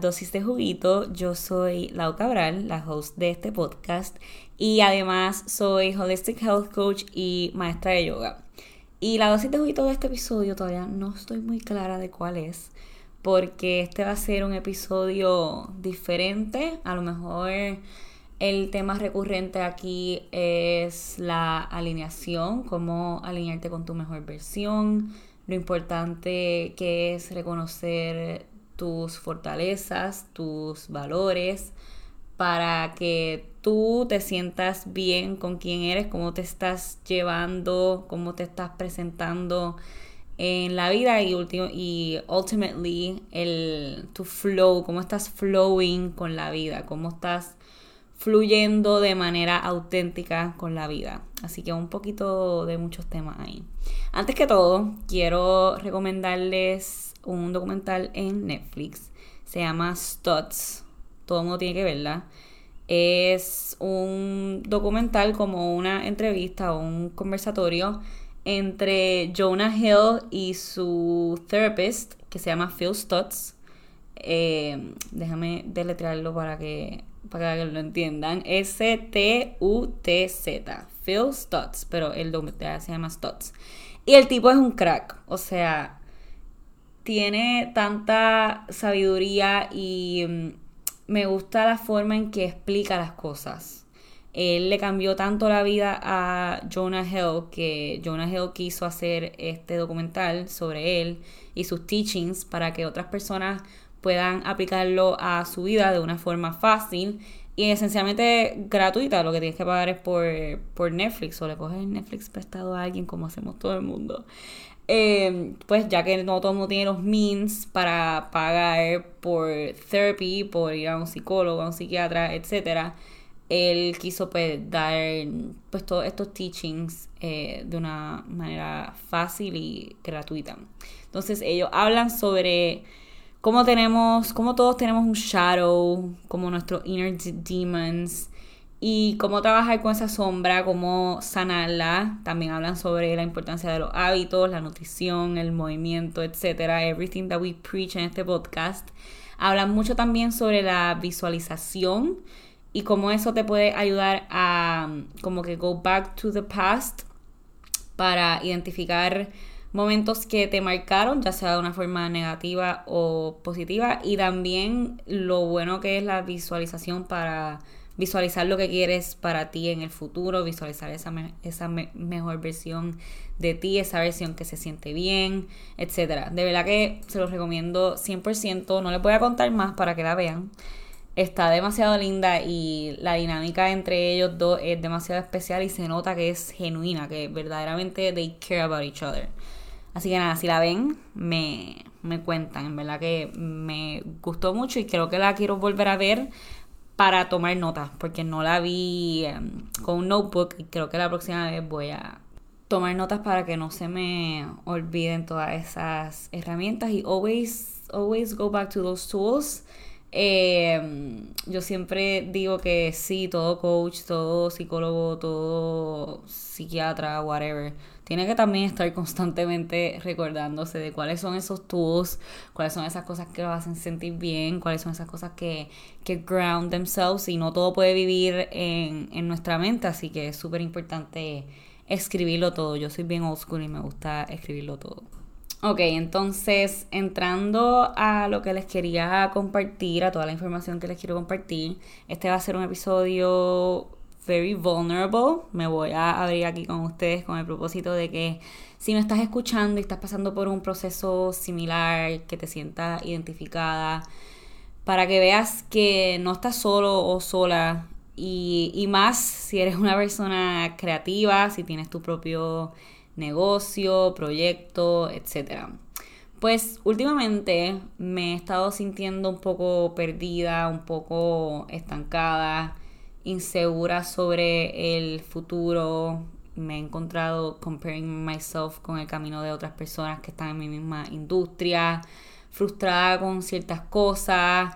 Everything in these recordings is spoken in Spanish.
Dosis de Juguito. Yo soy Lau Cabral, la host de este podcast y además soy Holistic Health Coach y maestra de yoga. Y la dosis de juguito de este episodio todavía no estoy muy clara de cuál es, porque este va a ser un episodio diferente. A lo mejor el tema recurrente aquí es la alineación, cómo alinearte con tu mejor versión lo importante que es reconocer tus fortalezas, tus valores, para que tú te sientas bien con quien eres, cómo te estás llevando, cómo te estás presentando en la vida y, y ultimately el tu flow, cómo estás flowing con la vida, cómo estás fluyendo de manera auténtica con la vida. Así que un poquito de muchos temas ahí. Antes que todo, quiero recomendarles un documental en Netflix. Se llama Studs. Todo el mundo tiene que verla. Es un documental como una entrevista o un conversatorio entre Jonah Hill y su therapist, que se llama Phil Stutz. Eh, déjame deletrearlo para que para que lo entiendan, S-T-U-T-Z, Phil Stutz, pero el documental se llama Stutz. Y el tipo es un crack, o sea, tiene tanta sabiduría y mm, me gusta la forma en que explica las cosas. Él le cambió tanto la vida a Jonah Hill que Jonah Hill quiso hacer este documental sobre él y sus teachings para que otras personas puedan aplicarlo a su vida de una forma fácil y esencialmente gratuita. Lo que tienes que pagar es por, por Netflix o le coges Netflix prestado a alguien como hacemos todo el mundo. Eh, pues ya que no todo el mundo tiene los means para pagar por therapy, por ir a un psicólogo, a un psiquiatra, etcétera, él quiso pues, dar pues todos estos teachings eh, de una manera fácil y gratuita. Entonces ellos hablan sobre cómo tenemos, cómo todos tenemos un shadow, como nuestros inner demons, y cómo trabajar con esa sombra, cómo sanarla. También hablan sobre la importancia de los hábitos, la nutrición, el movimiento, etcétera. Everything that we preach en este podcast. Hablan mucho también sobre la visualización y cómo eso te puede ayudar a como que go back to the past para identificar momentos que te marcaron, ya sea de una forma negativa o positiva, y también lo bueno que es la visualización para visualizar lo que quieres para ti en el futuro, visualizar esa, esa mejor versión de ti, esa versión que se siente bien, etc. De verdad que se los recomiendo 100%, no les voy a contar más para que la vean. Está demasiado linda y la dinámica entre ellos dos es demasiado especial y se nota que es genuina, que verdaderamente they care about each other. Así que nada, si la ven, me, cuentan. En verdad que me gustó mucho y creo que la quiero volver a ver para tomar notas, porque no la vi em, con un notebook y creo que la próxima vez voy a tomar notas para que no se me olviden todas esas herramientas y always, always go back to those tools. Em, yo siempre digo que sí, todo coach, todo psicólogo, todo psiquiatra, whatever tiene que también estar constantemente recordándose de cuáles son esos tools, cuáles son esas cosas que lo hacen sentir bien, cuáles son esas cosas que, que ground themselves y no todo puede vivir en, en nuestra mente, así que es súper importante escribirlo todo. Yo soy bien old school y me gusta escribirlo todo. Ok, entonces entrando a lo que les quería compartir, a toda la información que les quiero compartir, este va a ser un episodio very vulnerable. Me voy a abrir aquí con ustedes con el propósito de que si me estás escuchando y estás pasando por un proceso similar, que te sientas identificada, para que veas que no estás solo o sola y, y más si eres una persona creativa, si tienes tu propio negocio, proyecto, etc. Pues últimamente me he estado sintiendo un poco perdida, un poco estancada insegura sobre el futuro. Me he encontrado comparing myself con el camino de otras personas que están en mi misma industria, frustrada con ciertas cosas.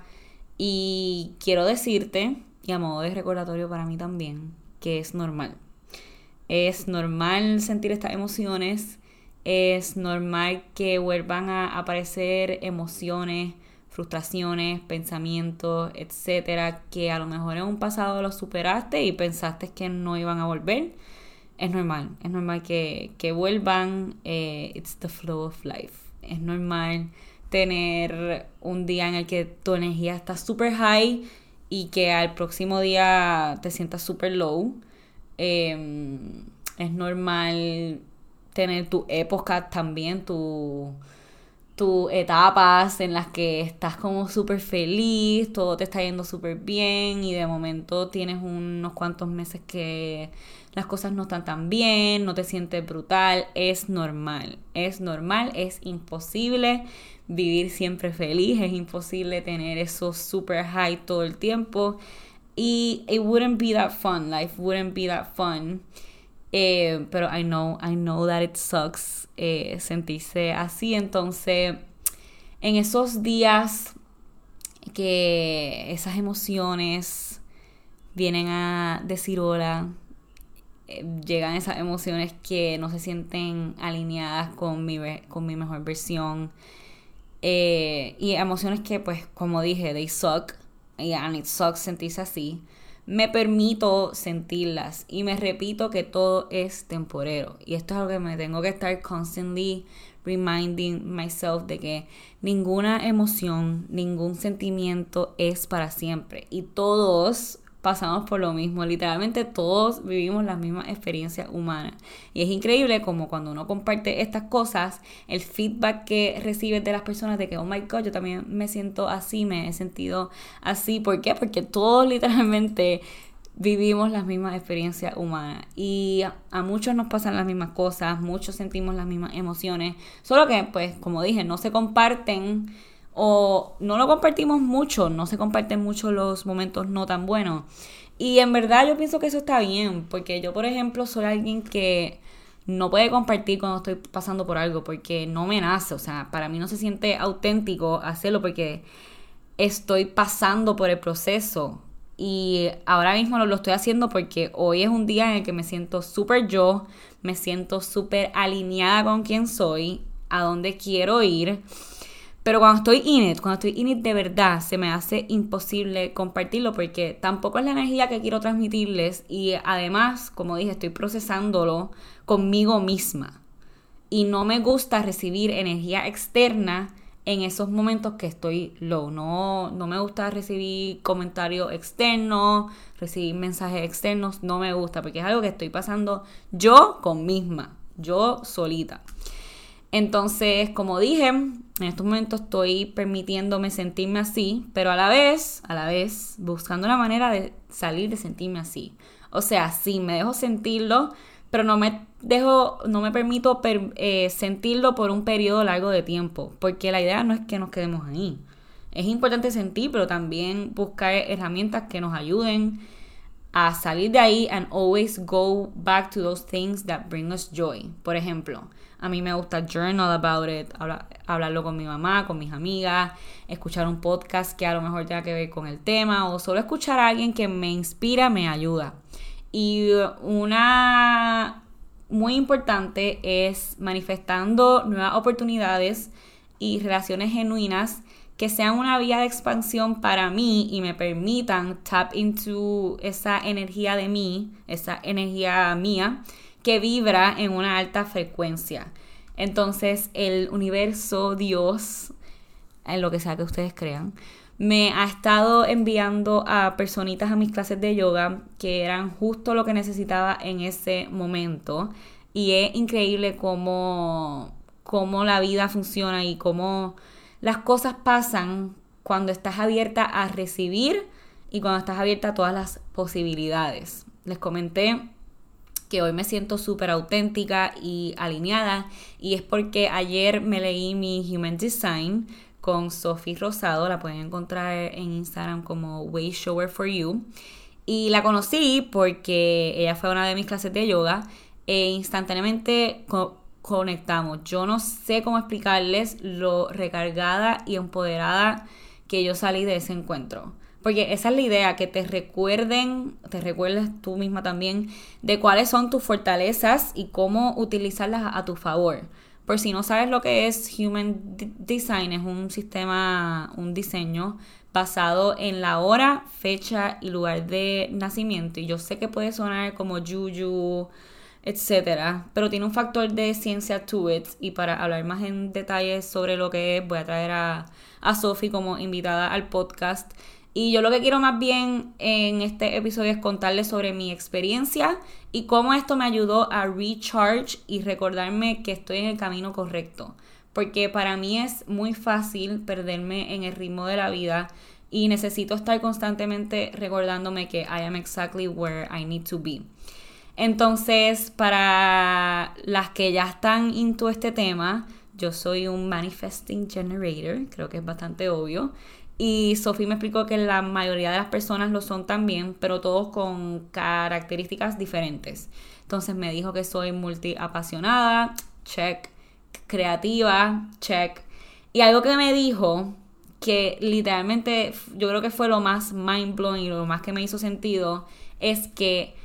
Y quiero decirte, y a modo de recordatorio para mí también, que es normal. Es normal sentir estas emociones Es normal que vuelvan a aparecer emociones, frustraciones, pensamientos, etcétera, que a lo mejor en un pasado los superaste y pensaste que no iban a volver. Es normal, es normal que, vuelvan. Eh, it's the flow of life. Es normal tener un día en el que tu energía está super high y que al próximo día te sientas super low. Em, es normal tener tu época también, tu, tus etapas en las que estás como súper feliz, todo te está yendo súper bien y de momento tienes unos cuantos meses que las cosas no están tan bien, no te sientes brutal, es normal, es normal, es imposible vivir siempre feliz, es imposible tener eso super high todo el tiempo y it wouldn't be that fun, life wouldn't be that fun. Eh, pero I know, I know that it sucks eh, sentirse así. Entonces, en esos días que esas emociones vienen a decir hola, eh, llegan esas emociones que no se sienten alineadas con mi, con mi mejor versión. y emociones que, pues, como dije, they suck. And it sucks sentirse así me permito sentirlas y me repito que todo es temporero. Y esto es algo que me tengo que estar constantly reminding myself de que ninguna emoción, ningún sentimiento es para siempre. Y todos pasamos por lo mismo. Literalmente todos vivimos las mismas experiencias humanas. Y es increíble como cuando uno comparte estas cosas, el feedback que recibes de las personas de que, oh my god, yo también me siento así, me he sentido así. ¿Por qué? Porque todos literalmente vivimos las mismas experiencias humanas y a, muchos nos pasan las mismas cosas, muchos sentimos las mismas emociones, solo que pues como dije, no se comparten o no lo compartimos mucho, no se comparten mucho los momentos no tan buenos. Y en verdad yo pienso que eso está bien, porque yo por ejemplo soy alguien que no puede compartir cuando estoy pasando por algo, porque no me nace, o sea, para mí no se siente auténtico hacerlo porque estoy pasando por el proceso. Y ahora mismo lo, lo estoy haciendo porque hoy es un día en el que me siento súper yo, me siento súper alineada con quien soy, a dónde quiero ir. Pero cuando estoy in it, cuando estoy in it de verdad, se me hace imposible compartirlo porque tampoco es la energía que quiero transmitirles y además, como dije, estoy procesándolo conmigo misma. Y no me gusta recibir energía externa en esos momentos que estoy low. No, no me gusta recibir comentarios externos, recibir mensajes externos, no me gusta porque es algo que estoy pasando yo con misma, yo solita. Entonces, como dije, en estos momentos estoy permitiéndome sentirme así, pero a la vez, a la vez, buscando una manera de salir de sentirme así. O sea, sí, me dejo sentirlo, pero no me dejo, no me permito eh, sentirlo por un periodo largo de tiempo, porque la idea no es que nos quedemos ahí. Es importante sentir, pero también buscar herramientas que nos ayuden a salir de ahí and always go back to those things that bring us joy. Por ejemplo, a mí me gusta journal about it, hablarlo con mi mamá, con mis amigas, escuchar un podcast que a lo mejor tenga que ver con el tema o solo escuchar a alguien que me inspira, me ayuda. Y una muy importante es manifestando nuevas oportunidades y relaciones genuinas que sean una vía de expansión para mí y me permitan tap into esa energía de mí, esa energía mía que vibra en una alta frecuencia. Entonces el universo, Dios, en lo que sea que ustedes crean, me ha estado enviando a personitas a mis clases de yoga que eran justo lo que necesitaba en ese momento. Y es increíble cómo, cómo la vida funciona y cómo las cosas pasan cuando estás abierta a recibir y cuando estás abierta a todas las posibilidades. Les comenté que hoy me siento súper auténtica y alineada y es porque ayer me leí mi Human Design con Sophie Rosado, la pueden encontrar en Instagram como Way Shower for You y la conocí porque ella fue una de mis clases de yoga e instantáneamente conectamos. Yo no sé cómo explicarles lo recargada y empoderada que yo salí de ese encuentro. Porque esa es la idea, que te recuerden, te recuerdes tú misma también de cuáles son tus fortalezas y cómo utilizarlas a tu favor. Por si no sabes lo que es Human Design, es un sistema, un diseño basado en la hora, fecha y lugar de nacimiento. Y yo sé que puede sonar como Juju, etcétera, pero tiene un factor de ciencia to it. Y para hablar más en detalles sobre lo que es, voy a traer a, a Sophie como invitada al podcast. Y yo lo que quiero más bien en este episodio es contarles sobre mi experiencia y cómo esto me ayudó a recharge y recordarme que estoy en el camino correcto. Porque para mí es muy fácil perderme en el ritmo de la vida y necesito estar constantemente recordándome que I am exactly where I need to be. Entonces, para las que ya están into este tema, yo soy un manifesting generator, creo que es bastante obio. Y Sophie me explicó que la mayoría de las personas lo son también, pero todos con características diferentes. Entonces me dijo que soy multiapasionada, check, creativa, check. Y algo que me dijo que literalmente yo creo que fue lo más mind blowing y lo más que me hizo sentido es que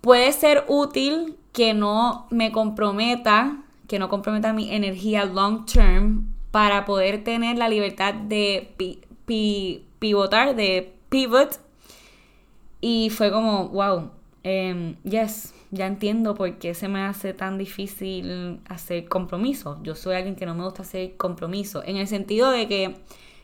puede ser útil que no me comprometa, que no comprometa mi energía long term para poder tener la libertad de pivotar, de pivot. Y fue como, wow, em, yes, ya entiendo por qué se me hace tan difícil hacer compromiso. Yo soy alguien que no me gusta hacer compromiso. En el sentido de que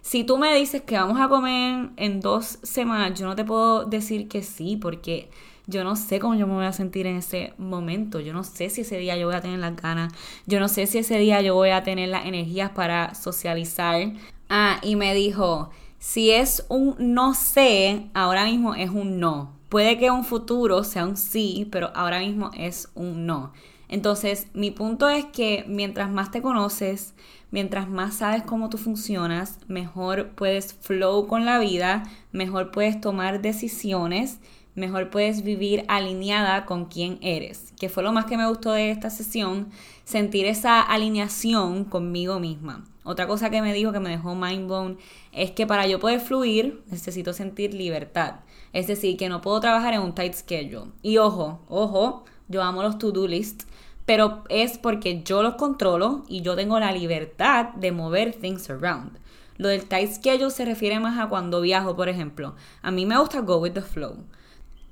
si tú me dices que vamos a comer en dos semanas, yo no te puedo decir que sí, porque yo no sé cómo yo me voy a sentir en ese momento. Yo no sé si ese día yo voy a tener las ganas. Yo no sé si ese día yo voy a tener las energías para socializar. Ah, y me dijo, si es un no sé, ahora mismo es un no. Puede que un futuro sea un sí, pero ahora mismo es un no. Entonces, mi punto es que mientras más te conoces, mientras más sabes cómo tú funcionas, mejor puedes flow con la vida, mejor puedes tomar decisiones, mejor puedes vivir alineada con quien eres. Que fue lo más que me gustó de esta sesión, sentir esa alineación conmigo misma. Otra cosa que me dijo que me dejó mind blown es que para yo poder fluir necesito sentir libertad. Es decir, que no puedo trabajar en un tight schedule. Y ojo, ojo, yo amo los to-do lists, pero es porque yo los controlo y yo tengo la libertad de mover things around. Lo del tight schedule se refiere más a cuando viajo, por ejemplo. A mí me gusta go with the flow.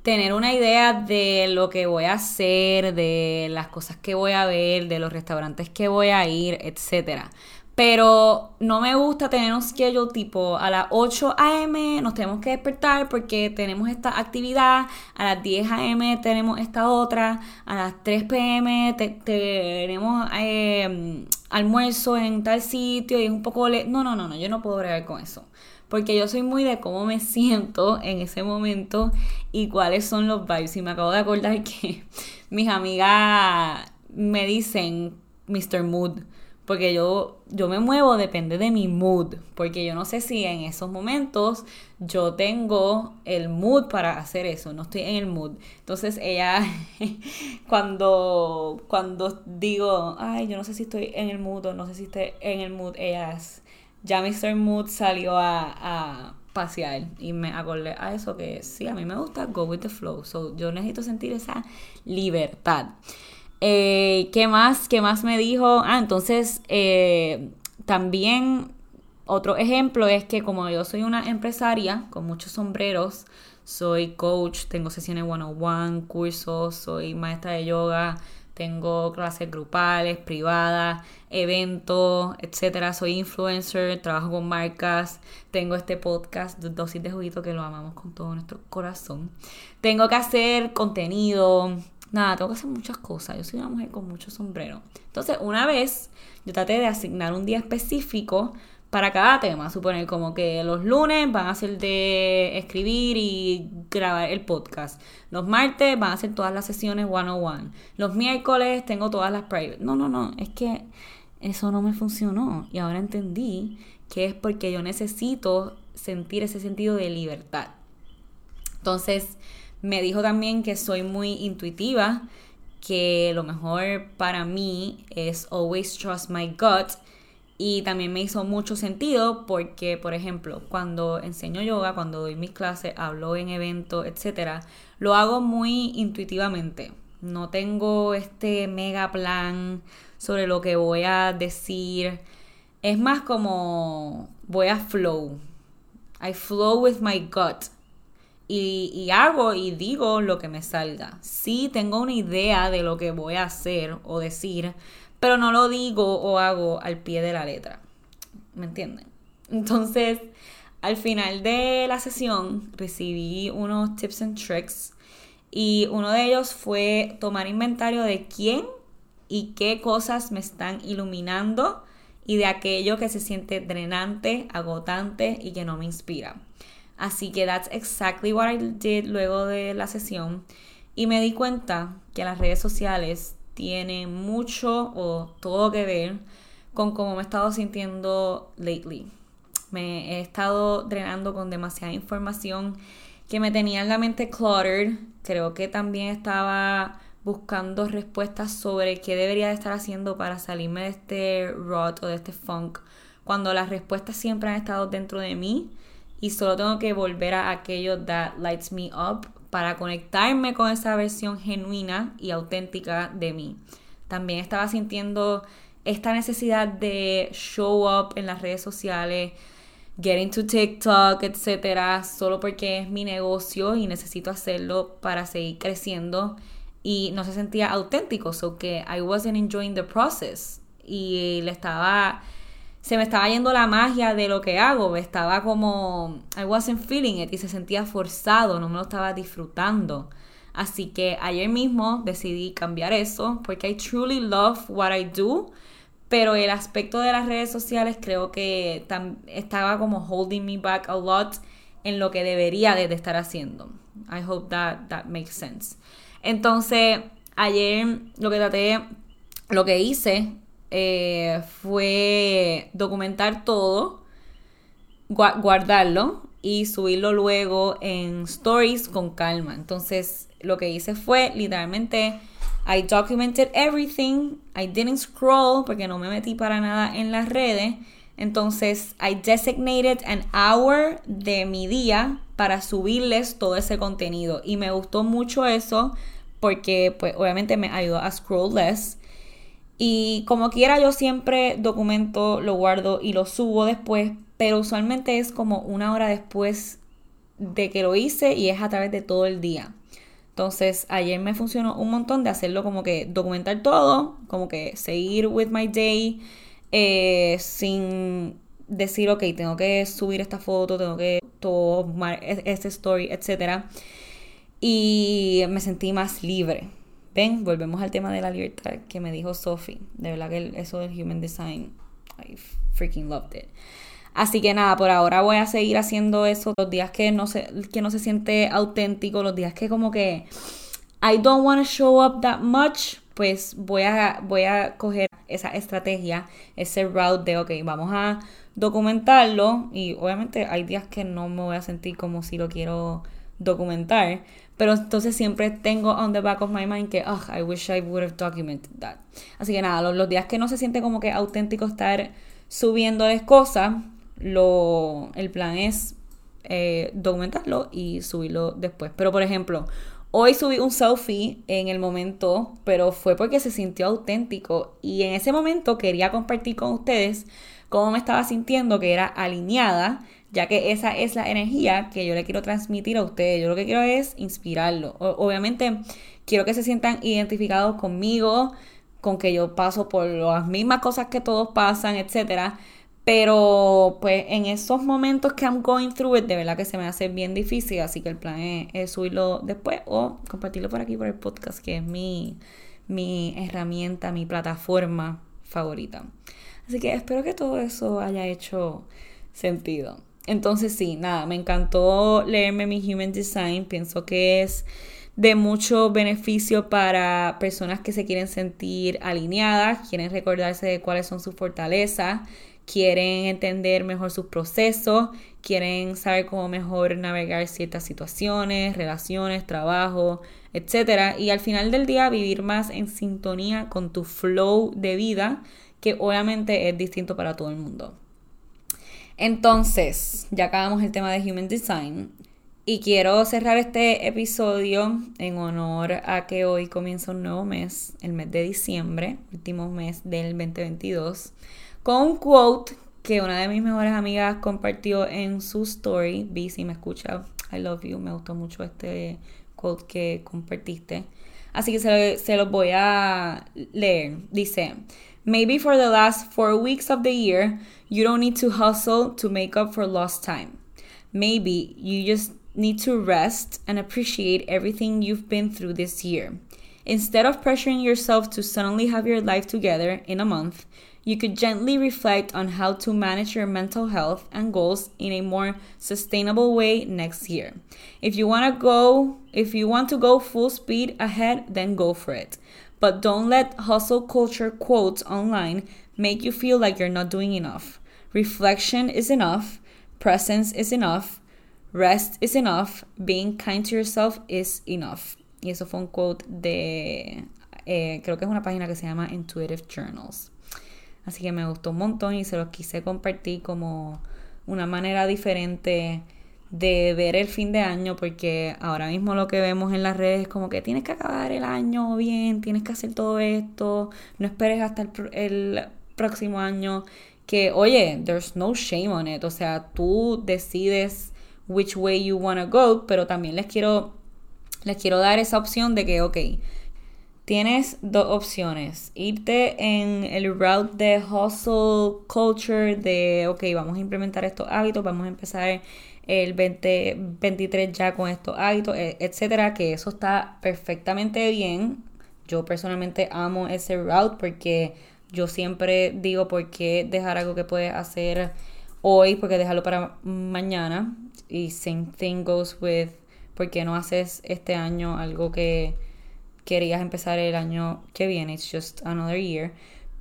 Tener una idea de lo que voy a hacer, de las cosas que voy a ver, de los restaurantes que voy a ir, etc. Pero no me gusta tener un schedule tipo a las 8 a.m. nos tenemos que despertar porque tenemos esta actividad, a las 10 a.m. tenemos esta otra, a las 3 p.m. tenemos eh, almuerzo en tal sitio y es un poco... no, no, no, no, yo no puedo bregar con eso. Porque yo soy muy de cómo me siento en ese momento y cuáles son los vibes. Y me acabo de acordar que mis amigas me dicen Mr. Mood porque yo, yo me muevo, depende de mi mood. Porque yo no sé si en esos momentos yo tengo el mood para hacer eso. No estoy en el mood. Entonces ella, cuando, cuando digo, ay, yo no sé si estoy en el mood o no sé si estoy en el mood, ella ya Mr. Mood salió a, a pasear y me acordé a eso que sí, a mí me gusta go with the flow. So, yo necesito sentir esa libertad. Eh, ¿Qué más? ¿Qué más me dijo? Ah, entonces eh, también otro ejemplo es que como yo soy una empresaria con muchos sombreros, soy coach, tengo sesiones one-on-one, cursos, soy maestra de yoga, tengo clases grupales, privadas, eventos, etcétera. Soy influencer, trabajo con marcas, tengo este podcast, Dosis de Juguito, que lo amamos con todo nuestro corazón. Tengo que hacer contenido, nada, tengo que hacer muchas cosas. Yo soy una mujer con mucho sombrero. Entonces, una vez yo traté de asignar un día específico para cada tema. Suponer como que los lunes van a ser de escribir y grabar el podcast. Los martes van a ser todas las sesiones one-on-one. Los miércoles tengo todas las private. No, no, no. Es que eso no me funcionó. Y ahora entendí que es porque yo necesito sentir ese sentido de libertad. Entonces, me dijo también que soy muy intuitiva, que lo mejor para mí es always trust my gut. Y también me hizo mucho sentido porque, por ejemplo, cuando enseño yoga, cuando doy mis clases, hablo en eventos, etc., lo hago muy intuitivamente. No tengo este mega plan sobre lo que voy a decir. Es más como voy a flow. I flow with my gut. Y, hago y digo lo que me salga. Sí tengo una idea de lo que voy a hacer o decir, pero no lo digo o hago al pie de la letra. ¿Me entienden? Entonces, al final de la sesión recibí unos tips and tricks y uno de ellos fue tomar inventario de quién y qué cosas me están iluminando y de aquello que se siente drenante, agotante y que no me inspira. Así que that's exactly what I did luego de la sesión y me di cuenta que las redes sociales tienen mucho o todo que ver con cómo me he estado sintiendo lately. Me he estado drenando con demasiada información que me tenía en la mente cluttered. Creo que también estaba buscando respuestas sobre qué debería de estar haciendo para salirme de este rot o de este funk, cuando las respuestas siempre han estado dentro de mí y solo tengo que volver a aquello that lights me up para conectarme con esa versión genuina y auténtica de mí. También estaba sintiendo esta necesidad de show up en las redes sociales, getting to TikTok, etcétera, solo porque es mi negocio y necesito hacerlo para seguir creciendo y no se sentía auténtico, so que I wasn't enjoying the process y le estaba se me estaba yendo la magia de lo que hago, estaba como I wasn't feeling it y se sentía forzado, no me lo estaba disfrutando. Así que ayer mismo decidí cambiar eso porque I truly love what I do pero el aspecto de las redes sociales creo que estaba como holding me back a lot en lo que debería de, estar haciendo. I hope that, that makes sense. Entonces, ayer lo que traté, lo que hice eh, fue documentar todo, guardarlo y subirlo luego en stories con calma. Entonces, lo que hice fue literalmente I documented everything. I didn't scroll porque no me metí para nada en las redes. Entonces, I designated an hour de mi día para subirles todo ese contenido. Y me gustó mucho eso porque, pues, obviamente me ayudó a scroll less. Y como quiera, yo siempre documento, lo guardo y lo subo después. Pero usualmente es como una hora después de que lo hice y es a través de todo el día. Entonces, ayer me funcionó un montón de hacerlo como que documentar todo, como que seguir with my day, eh, sin decir, ok, tengo que subir esta foto, tengo que tomar este story, etc. Y me sentí más libre. Ven, volvemos al tema de la libertad que me dijo Sophie. De verdad que eso del human design, I freaking loved it. Así que nada, por ahora voy a seguir haciendo eso los días que no se, que no se siente auténtico, los días que como que I don't want to show up that much, pues voy a, voy a coger esa estrategia, ese route de, ok, vamos a documentarlo y obviamente hay días que no me voy a sentir como si lo quiero documentar, pero entonces siempre tengo on the back of my mind que, oh, I wish I would have documented that. Así que nada, los, días que no se siente como que auténtico estar subiéndoles cosas, lo, el plan es eh, documentarlo y subirlo después. Pero por ejemplo, hoy subí un selfie en el momento, pero fue porque se sintió auténtico y en ese momento quería compartir con ustedes cómo me estaba sintiendo, que era alineada, ya que esa es la energía que yo le quiero transmitir a ustedes. Yo lo que quiero es inspirarlo. obviamente quiero que se sientan identificados conmigo, con que yo paso por las mismas cosas que todos pasan, etcétera pero pues en esos momentos que I'm going through it, de verdad que se me hace bien difícil, así que el plan es, subirlo después o compartirlo por aquí por el podcast, que es mi, mi herramienta, mi plataforma favorita. Así que espero que todo eso haya hecho sentido. Entonces sí, nada, me encantó leerme mi Human Design, pienso que es de mucho beneficio para personas que se quieren sentir alineadas, quieren recordarse de cuáles son sus fortalezas quieren entender mejor sus procesos, quieren saber cómo mejor navegar ciertas situaciones, relaciones, trabajo, etc. Y al final del día vivir más en sintonía con tu flow de vida, que obviamente es distinto para todo el mundo. Entonces, ya acabamos el tema de Human Design. Y quiero cerrar este episodio en honor a que hoy comienza un nuevo mes, el mes de diciembre, último mes del 2022, con un quote que una de mis mejores amigas compartió en su story. Vi si me escucha, I love you, me gustó mucho este quote que compartiste. Así que se, se los voy a leer. Dice, maybe for the last four weeks of the year, you don't need to hustle to make up for lost time. Maybe you just need to rest and appreciate everything you've been through this year. Instead of pressuring yourself to suddenly have your life together in a month, you could gently reflect on how to manage your mental health and goals in a more sustainable way next year. If you want to go, if you want to go full speed ahead, then go for it. But don't let hustle culture quotes online make you feel like you're not doing enough. Reflection is enough, presence is enough, rest is enough, being kind to yourself is enough. Y eso fue un quote de, eh, creo que es una página que se llama Intuitive Journals. Así que me gustó un montón y se los quise compartir como una manera diferente de ver el fin de año porque ahora mismo lo que vemos en las redes es como que tienes que acabar el año bien, tienes que hacer todo esto, no esperes hasta el, el próximo año que oye, there's no shame on it, o sea, tú decides which way you want to go, pero también les quiero les quiero dar esa opción de que ok, tienes dos opciones. Irte en el route de hustle culture, de, ok, vamos a implementar estos hábitos, vamos a empezar el 2023 ya con estos hábitos, e, etcétera, que eso está perfectamente bien. Yo personalmente amo ese route porque yo siempre digo por qué dejar algo que puedes hacer hoy, porque dejarlo para mañana. Y same thing goes with por qué no haces este año algo que querías empezar el año que viene, it's just another year.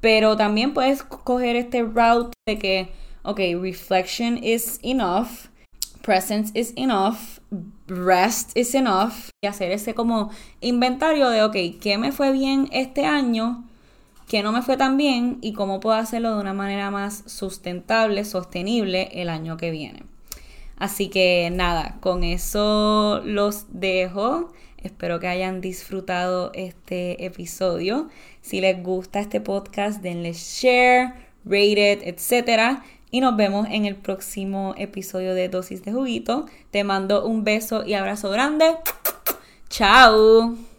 Pero también puedes coger este route de que, ok, reflection is enough, presence is enough, rest is enough. Y hacer ese como inventario de, ok, ¿qué me fue bien este año? ¿Qué no me fue tan bien? Y cómo puedo hacerlo de una manera más sustentable, sostenible el año que viene. Así que nada, con eso los dejo. Espero que hayan disfrutado este episodio. Si les gusta este podcast, denle share, rate it, etc. Y nos vemos en el próximo episodio de Dosis de Juguito. Te mando un beso y abrazo grande. Chao.